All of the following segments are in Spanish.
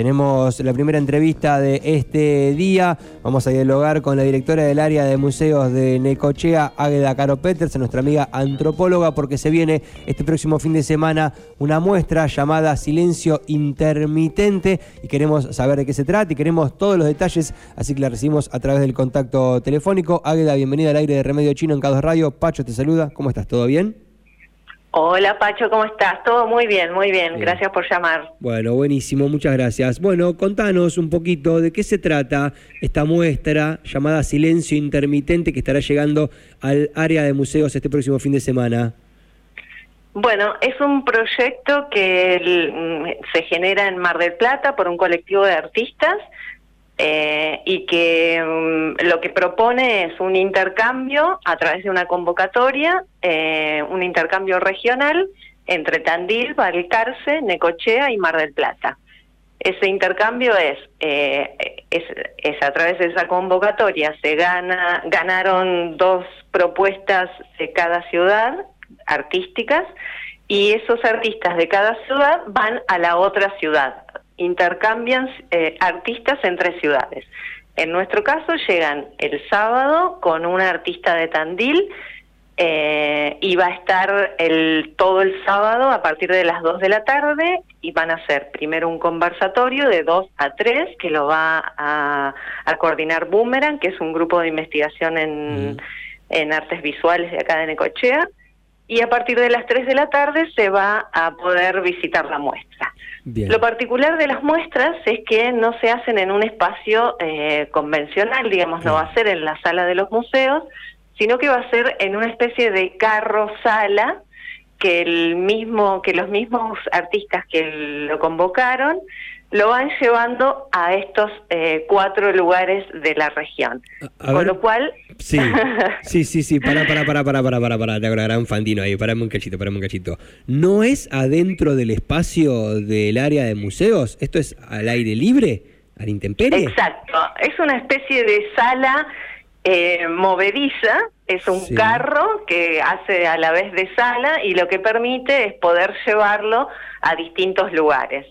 Tenemos la primera entrevista de este día. Vamos a dialogar con la directora del área de museos de Necochea, Águeda Caro Peters, nuestra amiga antropóloga, porque se viene este próximo fin de semana una muestra llamada Silencio Intermitente y queremos saber de qué se trata y queremos todos los detalles, así que la recibimos a través del contacto telefónico. Águeda, bienvenida al aire de Remedio Chino en Cados Radio. Pacho te saluda. ¿Cómo estás? ¿Todo bien? Hola Pacho, ¿cómo estás? Todo muy bien, muy bien. Gracias por llamar. Bueno, buenísimo, muchas gracias. Bueno, contanos un poquito de qué se trata esta muestra llamada Silencio Intermitente que estará llegando al área de museos este próximo fin de semana. Bueno, es un proyecto que mm, se genera en Mar del Plata por un colectivo de artistas eh, y que mm, lo que propone es un intercambio a través de una convocatoria, eh, un intercambio regional entre Tandil, Balcarce, Necochea y Mar del Plata. Ese intercambio es, eh, es, es, a través de esa convocatoria, se gana, ganaron dos propuestas de cada ciudad artísticas y esos artistas de cada ciudad van a la otra ciudad intercambian eh, artistas entre ciudades. En nuestro caso llegan el sábado con una artista de Tandil eh, y va a estar el, todo el sábado a partir de las 2 de la tarde y van a hacer primero un conversatorio de 2 a 3 que lo va a, coordinar Boomerang, que es un grupo de investigación en, en artes visuales de acá de Necochea y a partir de las 3 de la tarde se va a poder visitar la muestra. Lo particular de las muestras es que no se hacen en un espacio eh, convencional, digamos, no va a ser en la sala de los museos, sino que va a ser en una especie de carro-sala que el mismo que los mismos artistas que lo convocaron lo van llevando a estos eh, cuatro lugares de la región. Con lo cual... Sí, sí, sí, sí, para, para, para, para, para, para, para, te un fandino ahí, parame un cachito, parame un cachito. ¿No es adentro del espacio del área de museos? ¿Esto es al aire libre, al intemperie? Exacto, es una especie de sala eh, movediza, es un carro que hace a la vez de sala y lo que permite es poder llevarlo a distintos lugares.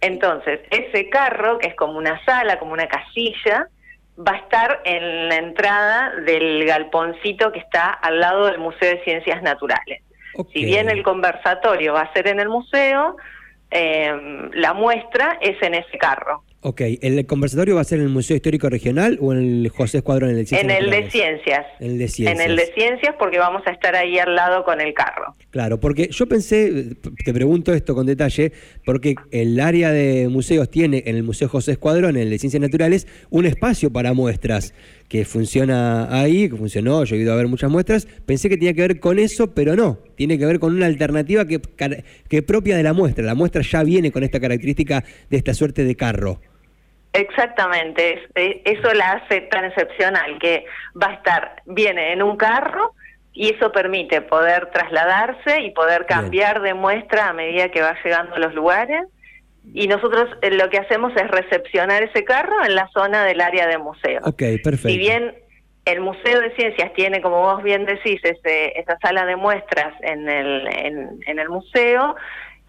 Entonces, ese carro, que es como una sala, como una casilla, va a estar en la entrada del galponcito que está al lado del Museo de Ciencias Naturales. Si bien el conversatorio va a ser en el museo, eh, la muestra es en ese carro. Ok, ¿el conversatorio va a ser en el Museo Histórico Regional o en el José Escuadrón en el En el de Ciencias. En el de Ciencias. En el de Ciencias porque vamos a estar ahí al lado con el carro. Claro, porque yo pensé, te pregunto esto con detalle, porque el área de museos tiene en el Museo José Escuadrón, en el de Ciencias Naturales, un espacio para muestras que funciona ahí, que funcionó, yo he ido a ver muchas muestras, pensé que tenía que ver con eso, pero no, tiene que ver con una alternativa que, que propia de la muestra. La muestra ya viene con esta característica de esta suerte de carro. Exactamente, eso la hace tan excepcional, que va a estar, viene en un carro y eso permite poder trasladarse y poder cambiar de muestra a medida que va llegando a los lugares. Y nosotros eh, lo que hacemos es recepcionar ese carro en la zona del área de museo. Ok, perfecto. Si bien el Museo de Ciencias tiene, como vos bien decís, ese, esa sala de muestras en el, en, en el museo,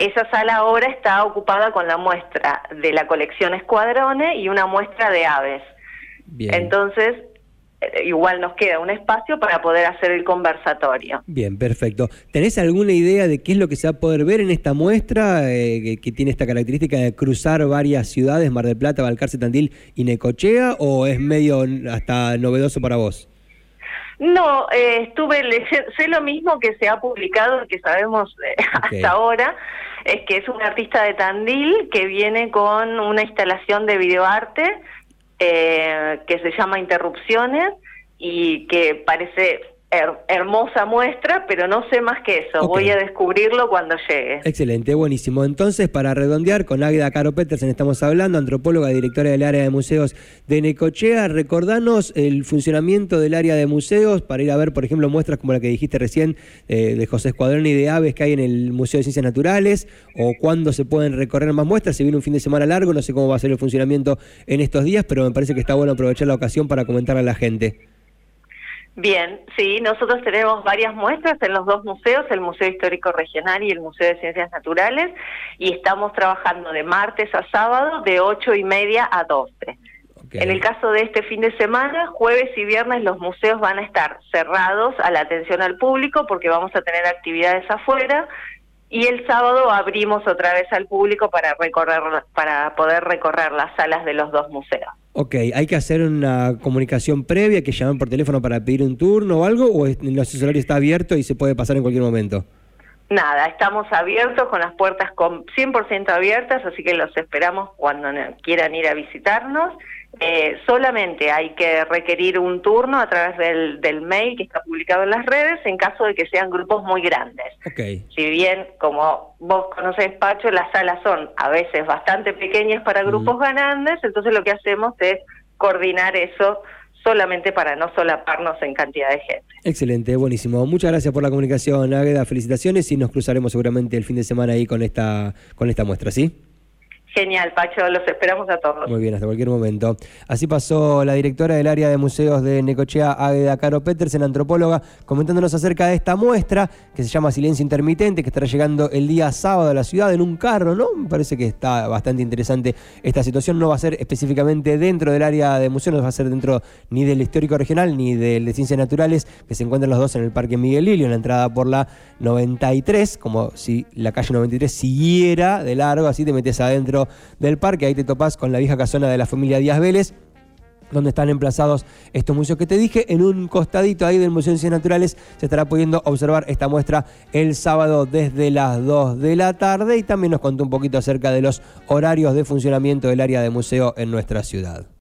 esa sala ahora está ocupada con la muestra de la colección Escuadrone y una muestra de aves. Entonces, eh, igual nos queda un espacio para poder hacer el conversatorio. Bien, perfecto. ¿Tenés alguna idea de qué es lo que se va a poder ver en esta muestra eh, que, tiene esta característica de cruzar varias ciudades, Mar del Plata, Balcarce, Tandil y Necochea, o es medio hasta novedoso para vos? No, eh, estuve leyendo, sé lo mismo que se ha publicado, que sabemos hasta ahora, es que es un artista de Tandil que viene con una instalación de videoarte eh, que se llama Interrupciones y que parece hermosa muestra, pero no sé más que eso. Voy a descubrirlo cuando llegue. Excelente, buenísimo. Entonces, para redondear, con Águeda Caro Petersen estamos hablando, antropóloga, directora del área de museos de Necochea. Recordanos el funcionamiento del área de museos para ir a ver, por ejemplo, muestras como la que dijiste recién eh, de José Escuadrón y de aves que hay en el Museo de Ciencias Naturales, o cuándo se pueden recorrer más muestras. Se viene un fin de semana largo, no sé cómo va a ser el funcionamiento en estos días, pero me parece que está bueno aprovechar la ocasión para comentar a la gente. Bien, sí, nosotros tenemos varias muestras en los dos museos, el Museo Histórico Regional y el Museo de Ciencias Naturales, y estamos trabajando de martes a sábado de ocho y media a 12. En el caso de este fin de semana, jueves y viernes los museos van a estar cerrados a la atención al público porque vamos a tener actividades afuera y el sábado abrimos otra vez al público para recorrer para poder recorrer las salas de los dos museos. Ok, ¿hay que hacer una comunicación previa, que llamen por teléfono para pedir un turno o algo? ¿O el asesorario está abierto y se puede pasar en cualquier momento? Nada, estamos abiertos con las puertas con 100% abiertas, así que los esperamos cuando quieran ir a visitarnos. Eh, solamente hay que requerir un turno a través del, del, mail que está publicado en las redes en caso de que sean grupos muy grandes. Okay. Si bien, como vos conocés, Pacho, las salas son a veces bastante pequeñas para grupos grandes, entonces lo que hacemos es coordinar eso solamente para no solaparnos en cantidad de gente. Excelente, buenísimo. Muchas gracias por la comunicación, Águeda. Felicitaciones y nos cruzaremos seguramente el fin de semana ahí con esta, con esta muestra, ¿sí? Genial, Pacho, los esperamos a todos. Muy bien, hasta cualquier momento. Así pasó la directora del área de museos de Necochea, Águeda Caro Petersen, antropóloga, comentándonos acerca de esta muestra que se llama Silencio Intermitente, que estará llegando el día sábado a la ciudad en un carro, ¿no? Me parece que está bastante interesante esta situación. No va a ser específicamente dentro del área de museos, no va a ser dentro ni del histórico regional ni del de ciencias naturales, que se encuentran los dos en el Parque Miguel Lilio, en la entrada por la 93, como si la calle 93 siguiera de largo, así te metes adentro del parque. Ahí te topás con la vieja casona de la familia Díaz Vélez donde están emplazados estos museos que te dije. En un costadito ahí del Museo de Ciencias Naturales se estará pudiendo observar esta muestra el sábado desde las 2 de la tarde y también nos contó un poquito acerca de los horarios de funcionamiento del área de museo en nuestra ciudad.